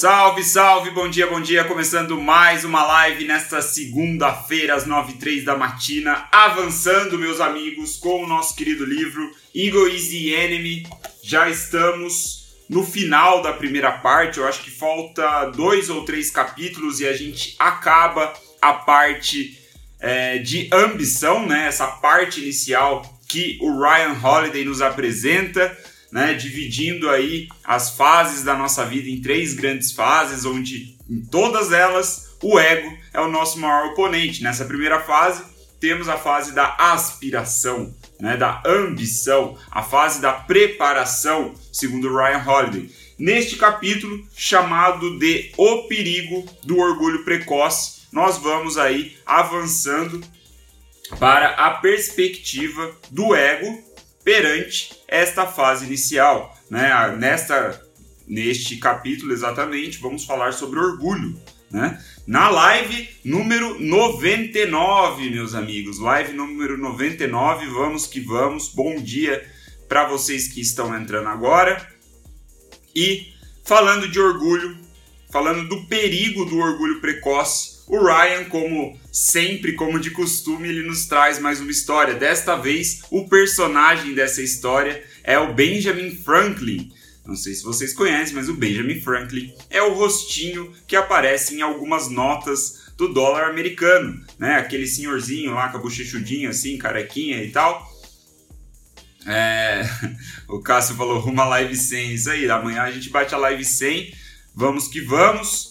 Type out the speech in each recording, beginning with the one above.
Salve, salve, bom dia, bom dia. Começando mais uma live nesta segunda-feira, às 9 h da matina. Avançando, meus amigos, com o nosso querido livro Ego is the Enemy. Já estamos no final da primeira parte. Eu acho que falta dois ou três capítulos e a gente acaba a parte é, de ambição, né? Essa parte inicial que o Ryan Holiday nos apresenta né, dividindo aí as fases da nossa vida em três grandes fases, onde em todas elas o ego é o nosso maior oponente. Nessa primeira fase, temos a fase da aspiração, né, da ambição, a fase da preparação, segundo Ryan Holiday. Neste capítulo, chamado de O Perigo do Orgulho Precoce, nós vamos aí avançando para a perspectiva do ego perante esta fase inicial. Né? Nesta, neste capítulo, exatamente, vamos falar sobre orgulho. Né? Na live número 99, meus amigos. Live número 99, vamos que vamos. Bom dia para vocês que estão entrando agora. E falando de orgulho, falando do perigo do orgulho precoce, o Ryan, como sempre, como de costume, ele nos traz mais uma história. Desta vez, o personagem dessa história é o Benjamin Franklin. Não sei se vocês conhecem, mas o Benjamin Franklin é o rostinho que aparece em algumas notas do dólar americano, né? Aquele senhorzinho lá com a bochechudinha assim, carequinha e tal. É... O Cássio falou, uma live 100, isso aí, amanhã a gente bate a live 100, vamos que vamos.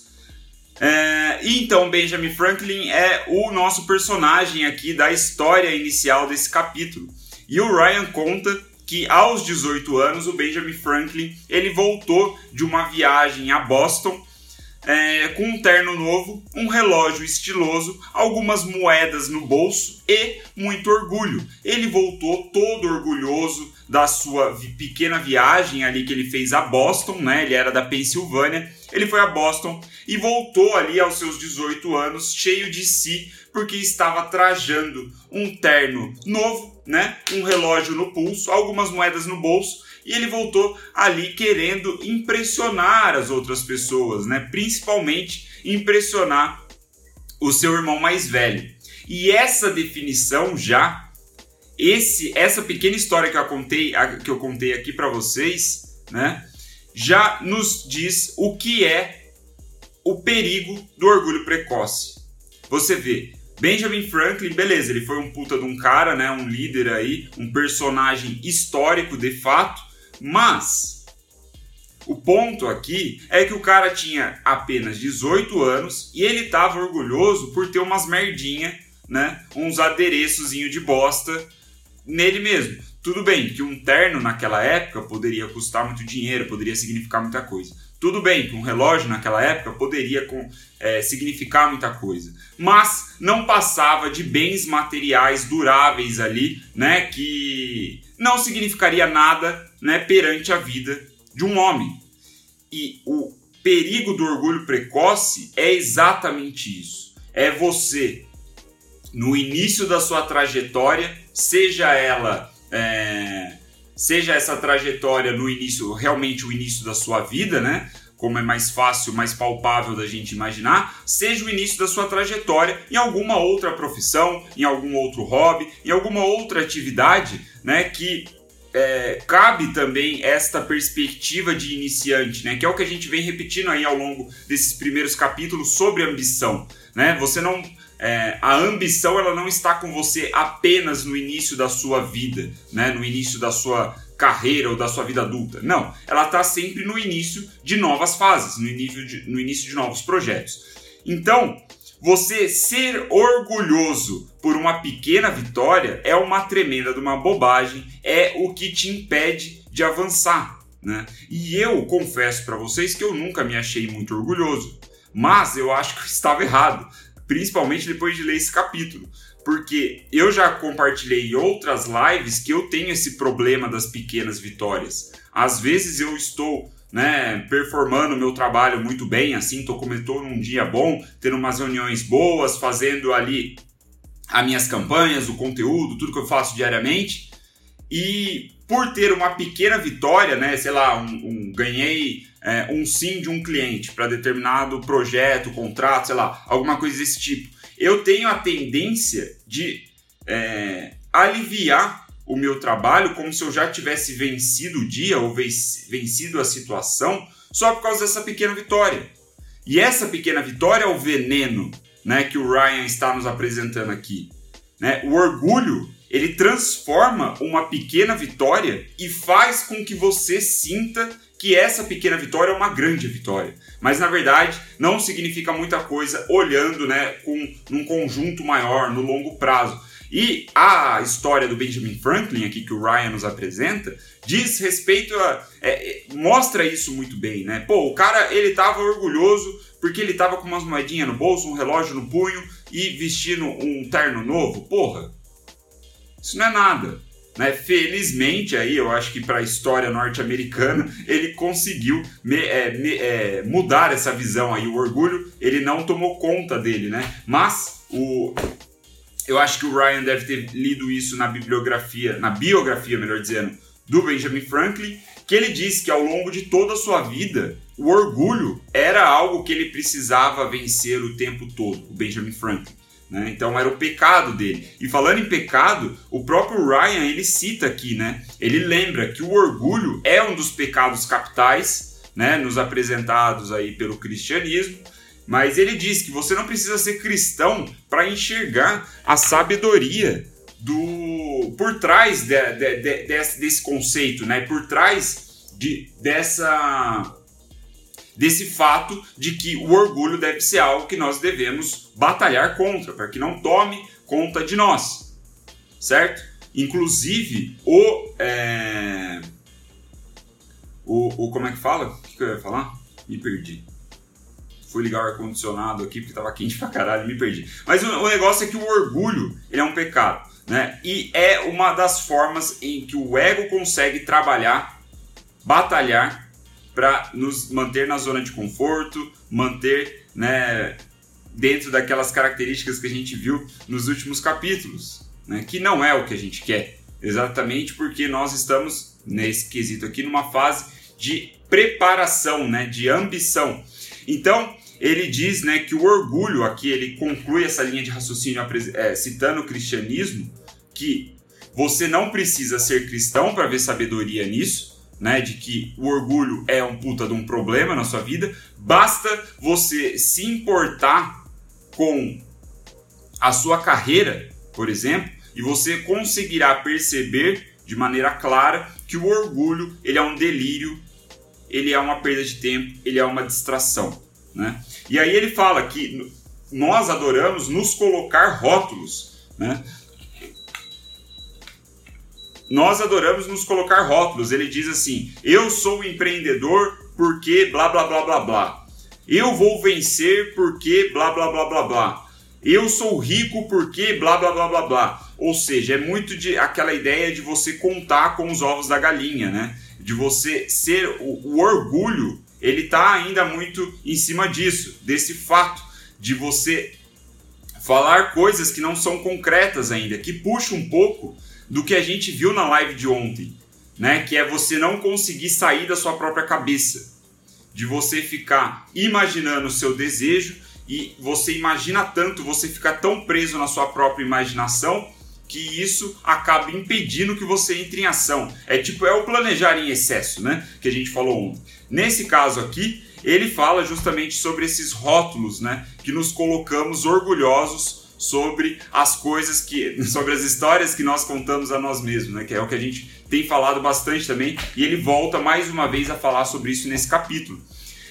É, e então Benjamin Franklin é o nosso personagem aqui da história inicial desse capítulo. E o Ryan conta que aos 18 anos o Benjamin Franklin ele voltou de uma viagem a Boston é, com um terno novo, um relógio estiloso, algumas moedas no bolso e muito orgulho. Ele voltou todo orgulhoso da sua pequena viagem ali que ele fez a Boston, né? Ele era da Pensilvânia ele foi a Boston e voltou ali aos seus 18 anos, cheio de si, porque estava trajando um terno novo, né? Um relógio no pulso, algumas moedas no bolso, e ele voltou ali querendo impressionar as outras pessoas, né? Principalmente impressionar o seu irmão mais velho. E essa definição já esse essa pequena história que eu contei que eu contei aqui para vocês, né? já nos diz o que é o perigo do orgulho precoce. Você vê, Benjamin Franklin, beleza, ele foi um puta de um cara, né, um líder aí, um personagem histórico de fato, mas o ponto aqui é que o cara tinha apenas 18 anos e ele tava orgulhoso por ter umas merdinha, né, uns adereçozinho de bosta nele mesmo. Tudo bem que um terno naquela época poderia custar muito dinheiro, poderia significar muita coisa. Tudo bem que um relógio naquela época poderia com, é, significar muita coisa, mas não passava de bens materiais duráveis ali, né, que não significaria nada, né, perante a vida de um homem. E o perigo do orgulho precoce é exatamente isso. É você no início da sua trajetória, seja ela é, seja essa trajetória no início, realmente o início da sua vida, né? Como é mais fácil, mais palpável da gente imaginar, seja o início da sua trajetória em alguma outra profissão, em algum outro hobby, em alguma outra atividade, né? Que é, cabe também esta perspectiva de iniciante, né? Que é o que a gente vem repetindo aí ao longo desses primeiros capítulos sobre ambição, né? Você não é, a ambição ela não está com você apenas no início da sua vida, né? no início da sua carreira ou da sua vida adulta. Não, ela está sempre no início de novas fases, no início de, no início de novos projetos. Então, você ser orgulhoso por uma pequena vitória é uma tremenda de uma bobagem, é o que te impede de avançar. Né? E eu confesso para vocês que eu nunca me achei muito orgulhoso, mas eu acho que eu estava errado principalmente depois de ler esse capítulo. Porque eu já compartilhei em outras lives que eu tenho esse problema das pequenas vitórias. Às vezes eu estou né, performando meu trabalho muito bem, assim, tô começando num dia bom, tendo umas reuniões boas, fazendo ali as minhas campanhas, o conteúdo, tudo que eu faço diariamente. E por ter uma pequena vitória, né, sei lá, um, um ganhei é, um sim de um cliente para determinado projeto, contrato, sei lá, alguma coisa desse tipo. Eu tenho a tendência de é, aliviar o meu trabalho como se eu já tivesse vencido o dia ou vencido a situação só por causa dessa pequena vitória. E essa pequena vitória é o veneno né, que o Ryan está nos apresentando aqui. Né? O orgulho ele transforma uma pequena vitória e faz com que você sinta que essa pequena vitória é uma grande vitória. Mas na verdade não significa muita coisa olhando né, com um conjunto maior no longo prazo. E a história do Benjamin Franklin aqui que o Ryan nos apresenta diz respeito a é, é mostra isso muito bem, né? Pô, o cara ele tava orgulhoso porque ele tava com umas moedinhas no bolso, um relógio no punho e vestindo um terno novo. Porra, isso não é nada. Né? Felizmente, aí eu acho que para a história norte-americana ele conseguiu me, é, me, é, mudar essa visão aí. O orgulho ele não tomou conta dele, né? Mas o, eu acho que o Ryan deve ter lido isso na bibliografia, na biografia, melhor dizendo, do Benjamin Franklin, que ele disse que ao longo de toda a sua vida, o orgulho era algo que ele precisava vencer o tempo todo, o Benjamin Franklin. Né? Então era o pecado dele. E falando em pecado, o próprio Ryan ele cita aqui, né? Ele lembra que o orgulho é um dos pecados capitais, né? Nos apresentados aí pelo cristianismo mas ele diz que você não precisa ser cristão para enxergar a sabedoria do por trás de, de, de, desse, desse, conceito, né? Por trás de, dessa desse fato de que o orgulho deve ser algo que nós devemos batalhar contra, para que não tome conta de nós, certo? Inclusive o, é... o, o como é que fala? O que, que eu ia falar? Me perdi fui ligar o ar-condicionado aqui porque tava quente pra caralho, me perdi. Mas o, o, negócio é que o orgulho, ele é um pecado, né? E é uma das formas em que o ego consegue trabalhar, batalhar para nos manter na zona de conforto, manter, né, dentro daquelas características que a gente viu nos últimos capítulos, né? Que não é o que a gente quer, exatamente porque nós estamos nesse quesito aqui numa fase de preparação, né, de ambição. Então, ele diz né, que o orgulho, aqui ele conclui essa linha de raciocínio é, citando o cristianismo, que você não precisa ser cristão para ver sabedoria nisso, né, de que o orgulho é um puta de um problema na sua vida, basta você se importar com a sua carreira, por exemplo, e você conseguirá perceber de maneira clara que o orgulho ele é um delírio, ele é uma perda de tempo, ele é uma distração. Né? E aí ele fala que nós adoramos nos colocar rótulos. Né? Nós adoramos nos colocar rótulos. Ele diz assim: eu sou empreendedor porque blá blá blá blá blá. Eu vou vencer porque blá blá blá blá blá. Eu sou rico porque blá blá blá blá blá. Ou seja, é muito de aquela ideia de você contar com os ovos da galinha, né? De você ser o, o orgulho ele está ainda muito em cima disso, desse fato de você falar coisas que não são concretas ainda, que puxa um pouco do que a gente viu na live de ontem, né? Que é você não conseguir sair da sua própria cabeça, de você ficar imaginando o seu desejo e você imagina tanto, você fica tão preso na sua própria imaginação que isso acaba impedindo que você entre em ação. É tipo, é o planejar em excesso, né? Que a gente falou ontem. Nesse caso aqui, ele fala justamente sobre esses rótulos, né? Que nos colocamos orgulhosos sobre as coisas que. sobre as histórias que nós contamos a nós mesmos, né? Que é o que a gente tem falado bastante também. E ele volta mais uma vez a falar sobre isso nesse capítulo.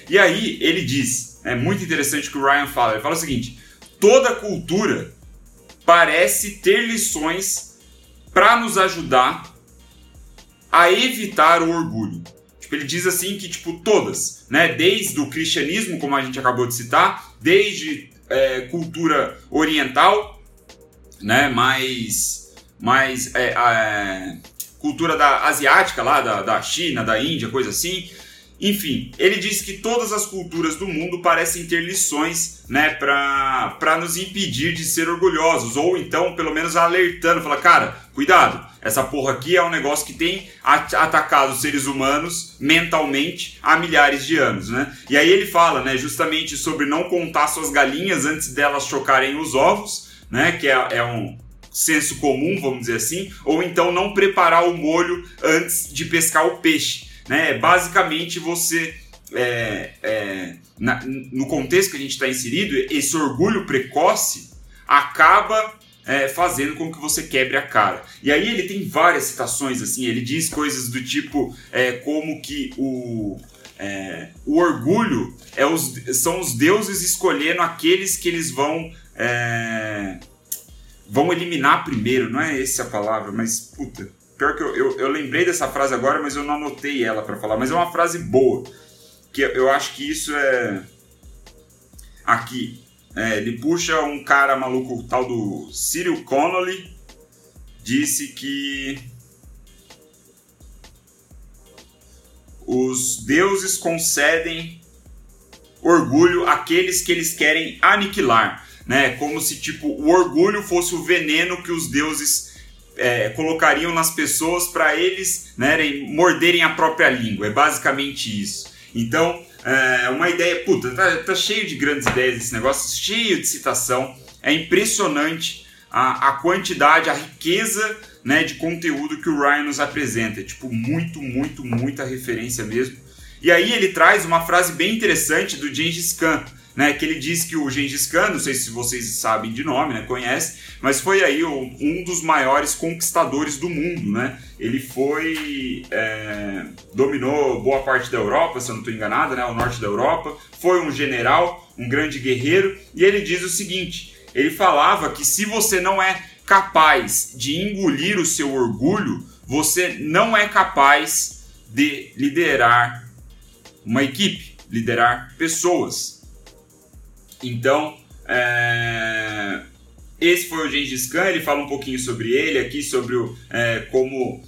E aí ele diz, é muito interessante o que o Ryan fala, ele fala o seguinte: toda cultura parece ter lições para nos ajudar a evitar o orgulho. Tipo, ele diz assim que tipo todas, né, desde o cristianismo, como a gente acabou de citar, desde é, cultura oriental, né, mais mais é, é, cultura da asiática lá da, da China, da Índia, coisa assim, enfim, ele diz que todas as culturas do mundo parecem ter lições né, para nos impedir de ser orgulhosos, ou então, pelo menos, alertando, fala, cara, cuidado, essa porra aqui é um negócio que tem atacado os seres humanos mentalmente há milhares de anos, né? E aí ele fala, né, justamente sobre não contar suas galinhas antes delas chocarem os ovos, né? Que é, é um senso comum, vamos dizer assim, ou então não preparar o molho antes de pescar o peixe, né? Basicamente você é, é, na, no contexto que a gente está inserido, esse orgulho precoce acaba é, fazendo com que você quebre a cara. E aí ele tem várias citações, assim, ele diz coisas do tipo é, como que o, é, o orgulho é os, são os deuses escolhendo aqueles que eles vão vão eliminar primeiro, não é essa a palavra, mas puta, pior que eu, eu, eu lembrei dessa frase agora, mas eu não anotei ela para falar, mas é uma frase boa, que eu acho que isso é aqui, é, ele puxa um cara maluco, tal do Cyril Connolly, disse que os deuses concedem orgulho àqueles que eles querem aniquilar, né? Como se tipo o orgulho fosse o veneno que os deuses é, colocariam nas pessoas para eles né, morderem a própria língua. É basicamente isso. Então é uma ideia, puta, tá, tá cheio de grandes ideias esse negócio, cheio de citação. É impressionante a, a quantidade, a riqueza né, de conteúdo que o Ryan nos apresenta. É, tipo, muito, muito, muita referência mesmo. E aí ele traz uma frase bem interessante do Gengis Khan, né, que ele diz que o Gengis Khan, não sei se vocês sabem de nome, né, conhecem, mas foi aí um dos maiores conquistadores do mundo, né? Ele foi é, dominou boa parte da Europa, se eu não estou enganado, né, o norte da Europa. Foi um general, um grande guerreiro, e ele diz o seguinte: ele falava que se você não é capaz de engolir o seu orgulho, você não é capaz de liderar uma equipe, liderar pessoas. Então, é... esse foi o Gengis Khan, ele fala um pouquinho sobre ele aqui, sobre o, é, como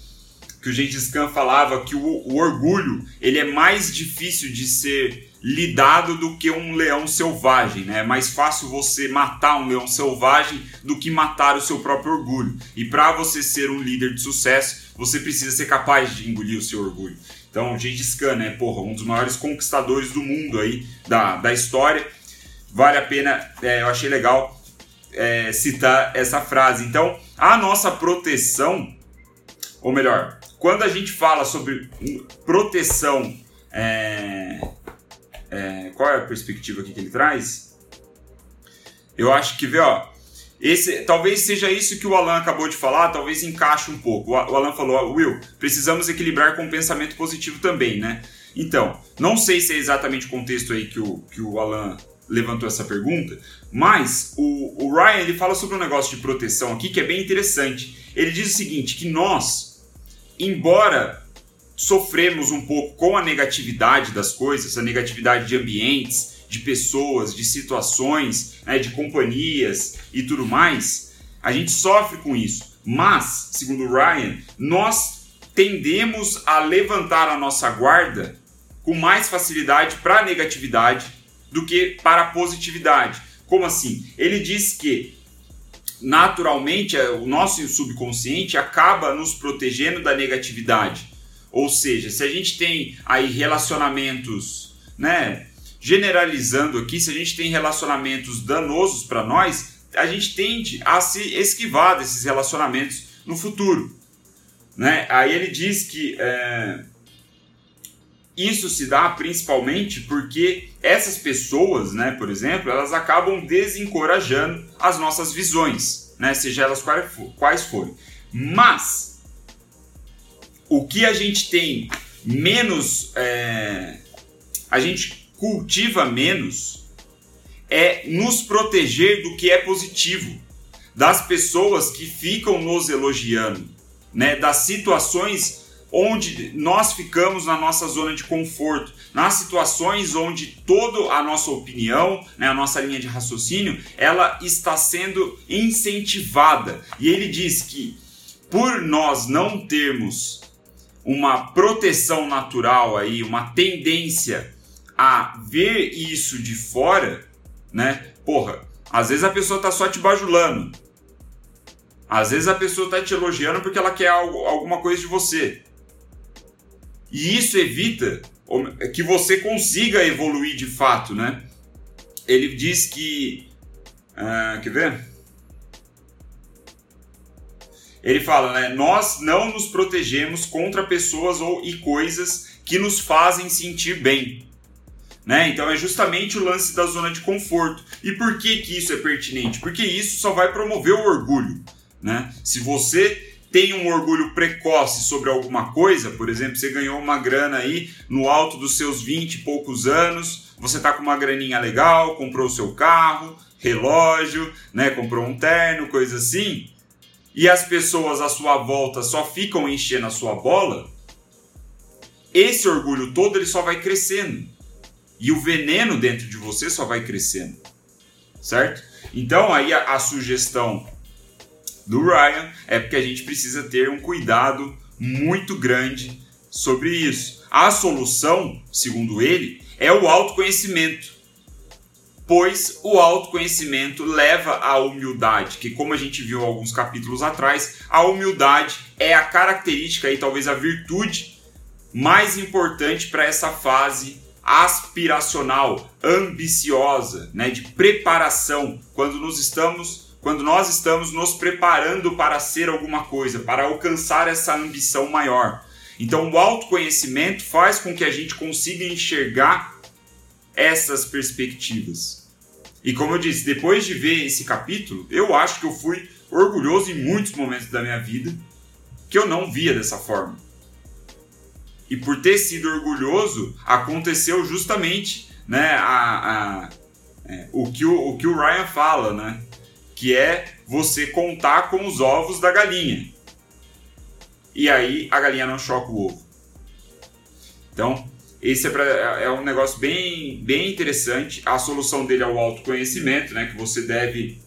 que o Gengis Khan falava que o, o, orgulho ele é mais difícil de ser lidado do que um leão selvagem, né? É mais fácil você matar um leão selvagem do que matar o seu próprio orgulho. E para você ser um líder de sucesso, você precisa ser capaz de engolir o seu orgulho. Então, Gengis Khan, né, porra, um dos maiores conquistadores do mundo aí da, da história vale a pena, é, eu achei legal é, citar essa frase. Então, a nossa proteção, ou melhor, quando a gente fala sobre proteção, é, é, qual é a perspectiva que ele traz? Eu acho que, vê, ó, esse, talvez seja isso que o Alan acabou de falar, talvez encaixe um pouco. O Alan falou, Will, precisamos equilibrar com o pensamento positivo também, né? Então, não sei se é exatamente o contexto aí que o, que o Alan levantou essa pergunta, mas o, o Ryan ele fala sobre um negócio de proteção aqui que é bem interessante. Ele diz o seguinte, que nós, embora sofremos um pouco com a negatividade das coisas, a negatividade de ambientes, de pessoas, de situações, né, de companhias e tudo mais, a gente sofre com isso. Mas, segundo o Ryan, nós tendemos a levantar a nossa guarda com mais facilidade para a negatividade do que para a positividade. Como assim? Ele diz que naturalmente é, o nosso subconsciente acaba nos protegendo da negatividade. Ou seja, se a gente tem aí relacionamentos, né, generalizando aqui, se a gente tem relacionamentos danosos para nós, a gente tende a se esquivar desses relacionamentos no futuro. Né? Aí ele diz que é, isso se dá principalmente porque essas pessoas, né, por exemplo, elas acabam desencorajando as nossas visões, né, seja elas quais forem. Mas o que a gente tem menos, é, a gente cultiva menos é nos proteger do que é positivo, das pessoas que ficam nos elogiando, né, das situações onde nós ficamos na nossa zona de conforto, nas situações onde toda a nossa opinião, né, a nossa linha de raciocínio, ela está sendo incentivada. E ele diz que por nós não termos uma proteção natural aí, uma tendência a ver isso de fora, né? Porra, às vezes a pessoa tá só te bajulando. Às vezes a pessoa está te elogiando porque ela quer algo, alguma coisa de você. E isso evita que você consiga evoluir de fato, né? Ele diz que. Uh, quer ver? Ele fala, né? Nós não nos protegemos contra pessoas ou, e coisas que nos fazem sentir bem. Né? Então é justamente o lance da zona de conforto. E por que, que isso é pertinente? Porque isso só vai promover o orgulho. Né? Se você tem um orgulho precoce sobre alguma coisa, por exemplo, você ganhou uma grana aí no alto dos seus 20 e poucos anos, você está com uma graninha legal, comprou o seu carro, relógio, né, comprou um terno, coisa assim, e as pessoas à sua volta só ficam enchendo a sua bola, esse orgulho todo ele só vai crescendo. E o veneno dentro de você só vai crescendo. Certo? Então aí a, a sugestão do Ryan é porque a gente precisa ter um cuidado muito grande sobre isso. A solução, segundo ele, é o autoconhecimento. Pois o autoconhecimento leva à humildade, que como a gente viu alguns capítulos atrás, a humildade é a característica e talvez a virtude mais importante para essa fase aspiracional, ambiciosa, né, de preparação, quando nos estamos quando nós estamos nos preparando para ser alguma coisa, para alcançar essa ambição maior. Então, o autoconhecimento faz com que a gente consiga enxergar essas perspectivas. E como eu disse, depois de ver esse capítulo, eu acho que eu fui orgulhoso em muitos momentos da minha vida que eu não via dessa forma. E por ter sido orgulhoso, aconteceu justamente né, a, a é, o, que o, o que o Ryan fala, né? Que é você contar com os ovos da galinha. E aí a galinha não choca o ovo. Então, esse é, pra, é um negócio bem, bem interessante. A solução dele é o autoconhecimento, né? Que você deve,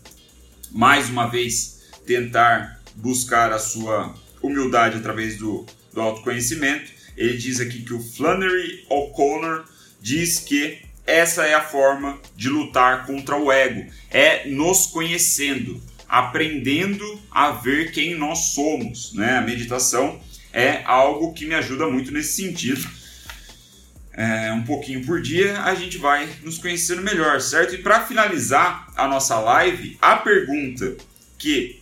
mais uma vez, tentar buscar a sua humildade através do, do autoconhecimento. Ele diz aqui que o Flannery O'Connor diz que essa é a forma de lutar contra o ego, é nos conhecendo, aprendendo a ver quem nós somos. Né? A meditação é algo que me ajuda muito nesse sentido. É, um pouquinho por dia a gente vai nos conhecendo melhor, certo? E para finalizar a nossa live, a pergunta que,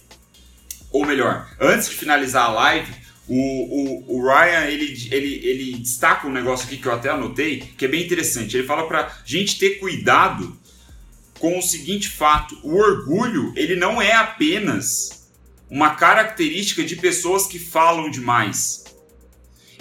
ou melhor, antes de finalizar a live, o, o, o, Ryan, ele, ele, ele destaca um negócio aqui que eu até anotei, que é bem interessante. Ele fala pra gente ter cuidado com o seguinte fato: o orgulho, ele não é apenas uma característica de pessoas que falam demais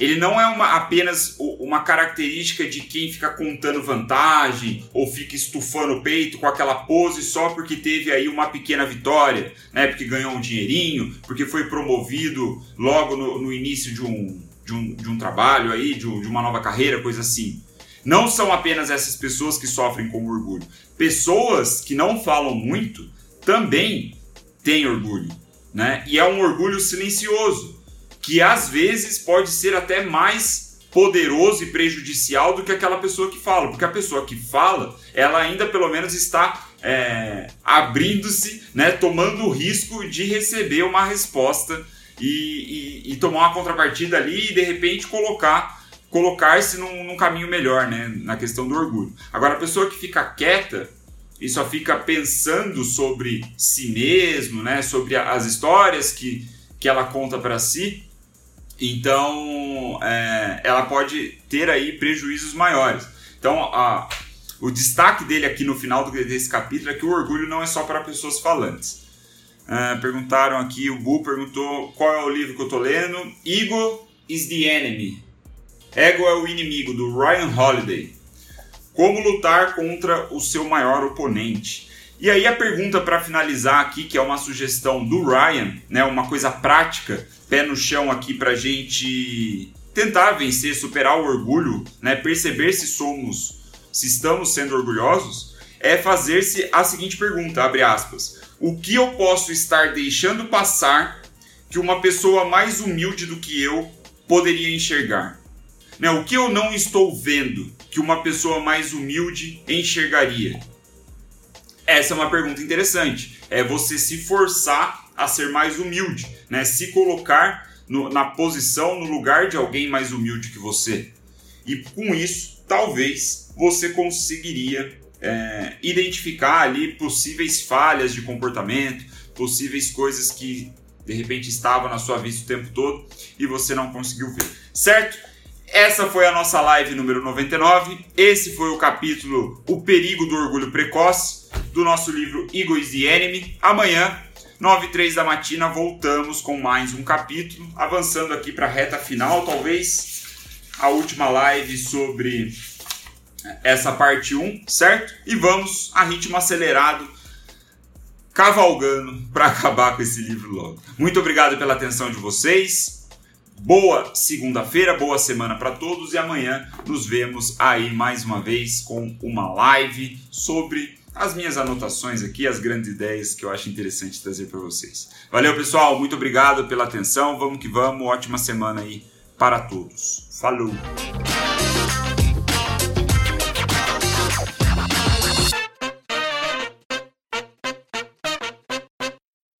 ele não é uma, apenas uma característica de quem fica contando vantagem ou fica estufando o peito com aquela pose só porque teve aí uma pequena vitória, né? Porque ganhou um dinheirinho, porque foi promovido logo no, no início de um, de, um, de um trabalho aí, de, de uma nova carreira, coisa assim. Não são apenas essas pessoas que sofrem com orgulho. Pessoas que não falam muito também têm orgulho, né? E é um orgulho silencioso que às vezes pode ser até mais poderoso e prejudicial do que aquela pessoa que fala, porque a pessoa que fala, ela ainda pelo menos está é, abrindo-se, né, tomando o risco de receber uma resposta e, e, e, tomar uma contrapartida ali e de repente colocar colocar-se num, num, caminho melhor, né, na questão do orgulho. Agora a pessoa que fica quieta e só fica pensando sobre si mesmo, né, sobre as histórias que, que ela conta para si, então, é, ela pode ter aí prejuízos maiores. Então, a, o destaque dele aqui no final desse capítulo é que o orgulho não é só para pessoas falantes. É, perguntaram aqui, o Bu perguntou qual é o livro que eu estou lendo. Ego is the Enemy. Ego é o inimigo, do Ryan Holiday. Como lutar contra o seu maior oponente. E aí a pergunta para finalizar aqui, que é uma sugestão do Ryan, né, uma coisa prática pé no chão aqui para gente tentar vencer, superar o orgulho, né? Perceber se somos, se estamos sendo orgulhosos, é fazer-se a seguinte pergunta, abre aspas: o que eu posso estar deixando passar que uma pessoa mais humilde do que eu poderia enxergar? Né? O que eu não estou vendo que uma pessoa mais humilde enxergaria? Essa é uma pergunta interessante. É você se forçar a ser mais humilde, né? Se colocar no, na posição, no lugar de alguém mais humilde que você. E com isso, talvez você conseguiria é, identificar ali possíveis falhas de comportamento, possíveis coisas que de repente estavam na sua vista o tempo todo e você não conseguiu ver, certo? Essa foi a nossa live número 99. Esse foi o capítulo O Perigo do Orgulho Precoce do nosso livro Ego is the Enemy. Amanhã, 9 e 3 da matina, voltamos com mais um capítulo, avançando aqui para a reta final, talvez a última live sobre essa parte 1, certo? E vamos a ritmo acelerado, cavalgando para acabar com esse livro logo. Muito obrigado pela atenção de vocês. Boa segunda-feira, boa semana para todos e amanhã nos vemos aí mais uma vez com uma live sobre as minhas anotações aqui, as grandes ideias que eu acho interessante trazer para vocês. Valeu, pessoal, muito obrigado pela atenção. Vamos que vamos, ótima semana aí para todos. Falou!